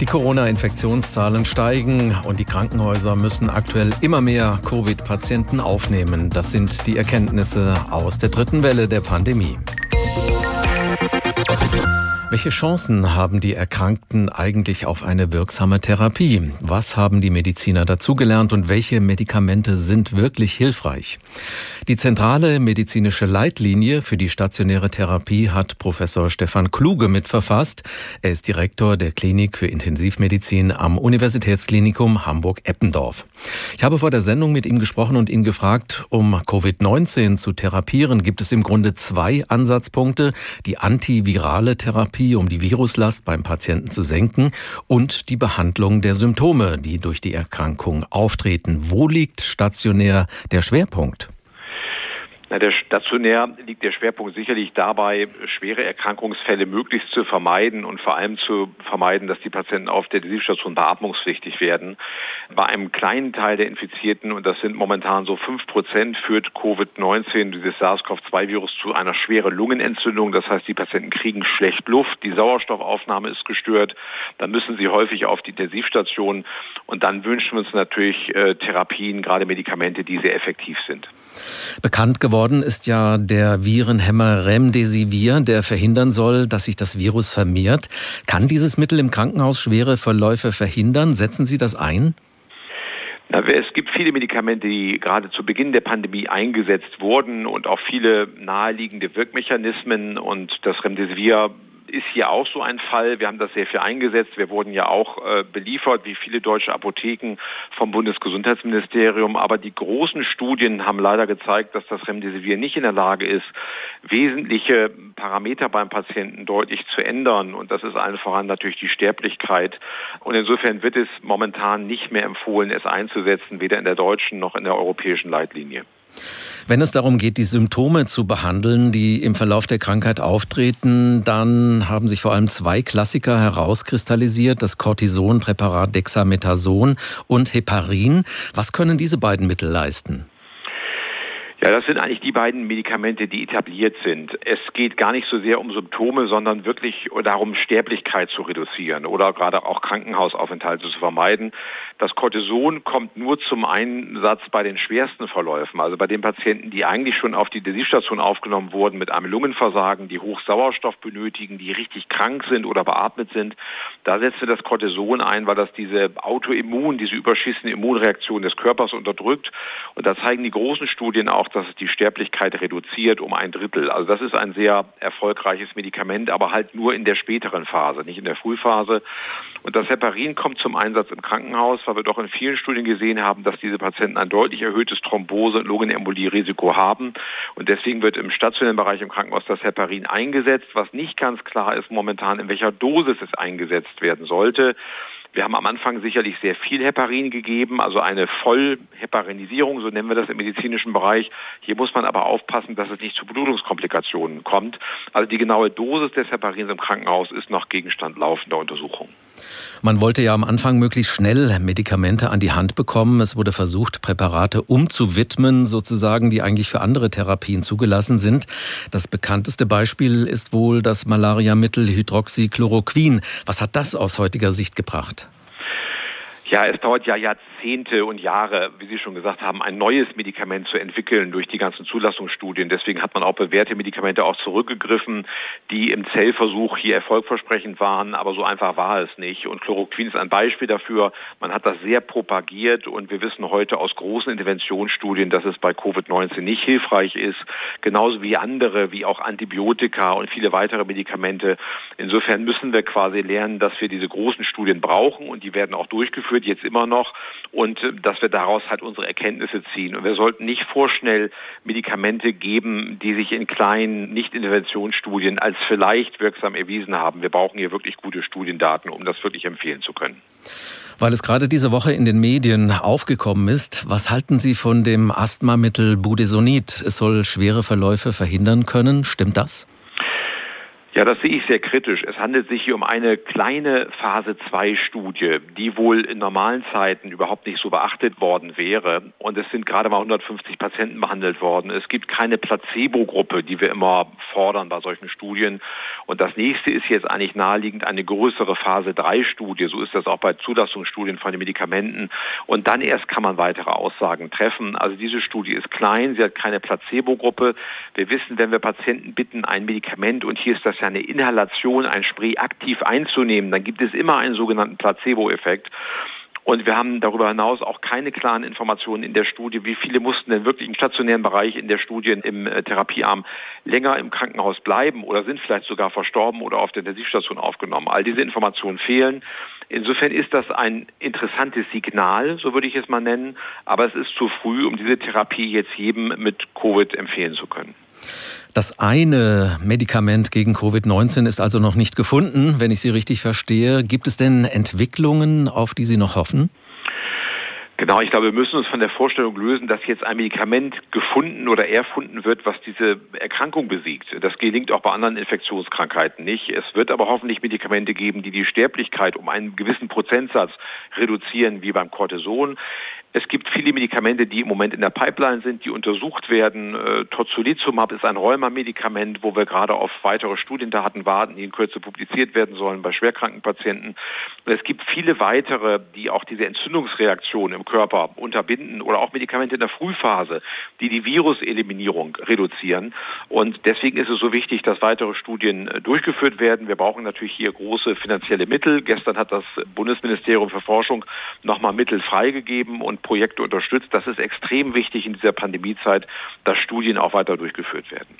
Die Corona-Infektionszahlen steigen und die Krankenhäuser müssen aktuell immer mehr Covid-Patienten aufnehmen. Das sind die Erkenntnisse aus der dritten Welle der Pandemie. Welche Chancen haben die Erkrankten eigentlich auf eine wirksame Therapie? Was haben die Mediziner dazugelernt und welche Medikamente sind wirklich hilfreich? Die zentrale medizinische Leitlinie für die stationäre Therapie hat Professor Stefan Kluge mitverfasst. Er ist Direktor der Klinik für Intensivmedizin am Universitätsklinikum Hamburg-Eppendorf. Ich habe vor der Sendung mit ihm gesprochen und ihn gefragt, um Covid-19 zu therapieren, gibt es im Grunde zwei Ansatzpunkte. Die antivirale Therapie Therapie, um die Viruslast beim Patienten zu senken und die Behandlung der Symptome, die durch die Erkrankung auftreten. Wo liegt stationär der Schwerpunkt? Der stationär liegt der Schwerpunkt sicherlich dabei, schwere Erkrankungsfälle möglichst zu vermeiden und vor allem zu vermeiden, dass die Patienten auf der Intensivstation beatmungspflichtig werden. Bei einem kleinen Teil der Infizierten, und das sind momentan so fünf Prozent, führt Covid-19, dieses SARS-CoV-2-Virus, zu einer schweren Lungenentzündung. Das heißt, die Patienten kriegen schlecht Luft, die Sauerstoffaufnahme ist gestört, dann müssen sie häufig auf die Intensivstation und dann wünschen wir uns natürlich äh, Therapien, gerade Medikamente, die sehr effektiv sind. Bekannt geworden ist ja der Virenhemmer Remdesivir, der verhindern soll, dass sich das Virus vermehrt. Kann dieses Mittel im Krankenhaus schwere Verläufe verhindern? Setzen Sie das ein? Es gibt viele Medikamente, die gerade zu Beginn der Pandemie eingesetzt wurden und auch viele naheliegende Wirkmechanismen und das Remdesivir ist hier auch so ein Fall. Wir haben das sehr viel eingesetzt. Wir wurden ja auch äh, beliefert, wie viele deutsche Apotheken vom Bundesgesundheitsministerium. Aber die großen Studien haben leider gezeigt, dass das Remdesivir nicht in der Lage ist, wesentliche Parameter beim Patienten deutlich zu ändern. Und das ist allen voran natürlich die Sterblichkeit. Und insofern wird es momentan nicht mehr empfohlen, es einzusetzen, weder in der deutschen noch in der europäischen Leitlinie. Wenn es darum geht, die Symptome zu behandeln, die im Verlauf der Krankheit auftreten, dann haben sich vor allem zwei Klassiker herauskristallisiert, das Cortisonpräparat Dexamethason und Heparin. Was können diese beiden Mittel leisten? Ja, das sind eigentlich die beiden Medikamente, die etabliert sind. Es geht gar nicht so sehr um Symptome, sondern wirklich darum, Sterblichkeit zu reduzieren oder gerade auch Krankenhausaufenthalte zu vermeiden. Das Cortison kommt nur zum Einsatz bei den schwersten Verläufen, also bei den Patienten, die eigentlich schon auf die Intensivstation aufgenommen wurden mit einem Lungenversagen, die Hochsauerstoff benötigen, die richtig krank sind oder beatmet sind. Da setzt wir das Cortison ein, weil das diese Autoimmun, diese überschießende Immunreaktion des Körpers unterdrückt. Und da zeigen die großen Studien auch, dass es die Sterblichkeit reduziert um ein Drittel. Also das ist ein sehr erfolgreiches Medikament, aber halt nur in der späteren Phase, nicht in der Frühphase. Und das Heparin kommt zum Einsatz im Krankenhaus, weil wir doch in vielen Studien gesehen haben, dass diese Patienten ein deutlich erhöhtes Thrombose- und Lungenembolie-Risiko haben. Und deswegen wird im stationären Bereich im Krankenhaus das Heparin eingesetzt, was nicht ganz klar ist momentan, in welcher Dosis es eingesetzt werden sollte. Wir haben am Anfang sicherlich sehr viel Heparin gegeben, also eine Vollheparinisierung, so nennen wir das im medizinischen Bereich. Hier muss man aber aufpassen, dass es nicht zu Blutungskomplikationen kommt. Also die genaue Dosis des Heparins im Krankenhaus ist noch Gegenstand laufender Untersuchungen. Man wollte ja am Anfang möglichst schnell Medikamente an die Hand bekommen. Es wurde versucht, Präparate umzuwidmen, sozusagen, die eigentlich für andere Therapien zugelassen sind. Das bekannteste Beispiel ist wohl das Malariamittel Hydroxychloroquin. Was hat das aus heutiger Sicht gebracht? Ja, es dauert ja Jahrzehnte und Jahre, wie Sie schon gesagt haben, ein neues Medikament zu entwickeln durch die ganzen Zulassungsstudien. Deswegen hat man auch bewährte Medikamente auch zurückgegriffen, die im Zellversuch hier erfolgversprechend waren, aber so einfach war es nicht. Und Chloroquin ist ein Beispiel dafür. Man hat das sehr propagiert und wir wissen heute aus großen Interventionsstudien, dass es bei Covid-19 nicht hilfreich ist, genauso wie andere, wie auch Antibiotika und viele weitere Medikamente. Insofern müssen wir quasi lernen, dass wir diese großen Studien brauchen und die werden auch durchgeführt, jetzt immer noch und äh, dass wir daraus halt unsere Erkenntnisse ziehen. Und wir sollten nicht vorschnell Medikamente geben, die sich in kleinen Nicht-Interventionsstudien als vielleicht wirksam erwiesen haben. Wir brauchen hier wirklich gute Studiendaten, um das wirklich empfehlen zu können. Weil es gerade diese Woche in den Medien aufgekommen ist, was halten Sie von dem Asthmamittel Budesonid? Es soll schwere Verläufe verhindern können. Stimmt das? Ja, das sehe ich sehr kritisch. Es handelt sich hier um eine kleine Phase 2 Studie, die wohl in normalen Zeiten überhaupt nicht so beachtet worden wäre. Und es sind gerade mal 150 Patienten behandelt worden. Es gibt keine Placebo-Gruppe, die wir immer fordern bei solchen Studien. Und das nächste ist jetzt eigentlich naheliegend eine größere Phase 3 Studie. So ist das auch bei Zulassungsstudien von den Medikamenten. Und dann erst kann man weitere Aussagen treffen. Also diese Studie ist klein. Sie hat keine Placebo-Gruppe. Wir wissen, wenn wir Patienten bitten, ein Medikament, und hier ist das eine Inhalation, ein Spray aktiv einzunehmen, dann gibt es immer einen sogenannten Placebo-Effekt. Und wir haben darüber hinaus auch keine klaren Informationen in der Studie, wie viele mussten denn wirklich im stationären Bereich in der Studie im äh, Therapiearm länger im Krankenhaus bleiben oder sind vielleicht sogar verstorben oder auf der Intensivstation aufgenommen. All diese Informationen fehlen. Insofern ist das ein interessantes Signal, so würde ich es mal nennen, aber es ist zu früh, um diese Therapie jetzt jedem mit Covid empfehlen zu können. Das eine Medikament gegen Covid-19 ist also noch nicht gefunden, wenn ich Sie richtig verstehe. Gibt es denn Entwicklungen, auf die Sie noch hoffen? Genau, ich glaube, wir müssen uns von der Vorstellung lösen, dass jetzt ein Medikament gefunden oder erfunden wird, was diese Erkrankung besiegt. Das gelingt auch bei anderen Infektionskrankheiten nicht. Es wird aber hoffentlich Medikamente geben, die die Sterblichkeit um einen gewissen Prozentsatz reduzieren, wie beim Cortison. Es gibt viele Medikamente, die im Moment in der Pipeline sind, die untersucht werden. Äh, Tozolizumab ist ein Rheuma-Medikament, wo wir gerade auf weitere Studiendaten warten, die in Kürze publiziert werden sollen bei schwerkranken Patienten. Es gibt viele weitere, die auch diese Entzündungsreaktion im Körper unterbinden oder auch Medikamente in der Frühphase, die die Viruseliminierung reduzieren. Und deswegen ist es so wichtig, dass weitere Studien äh, durchgeführt werden. Wir brauchen natürlich hier große finanzielle Mittel. Gestern hat das Bundesministerium für Forschung nochmal Mittel freigegeben und Projekte unterstützt. Das ist extrem wichtig in dieser Pandemiezeit, dass Studien auch weiter durchgeführt werden.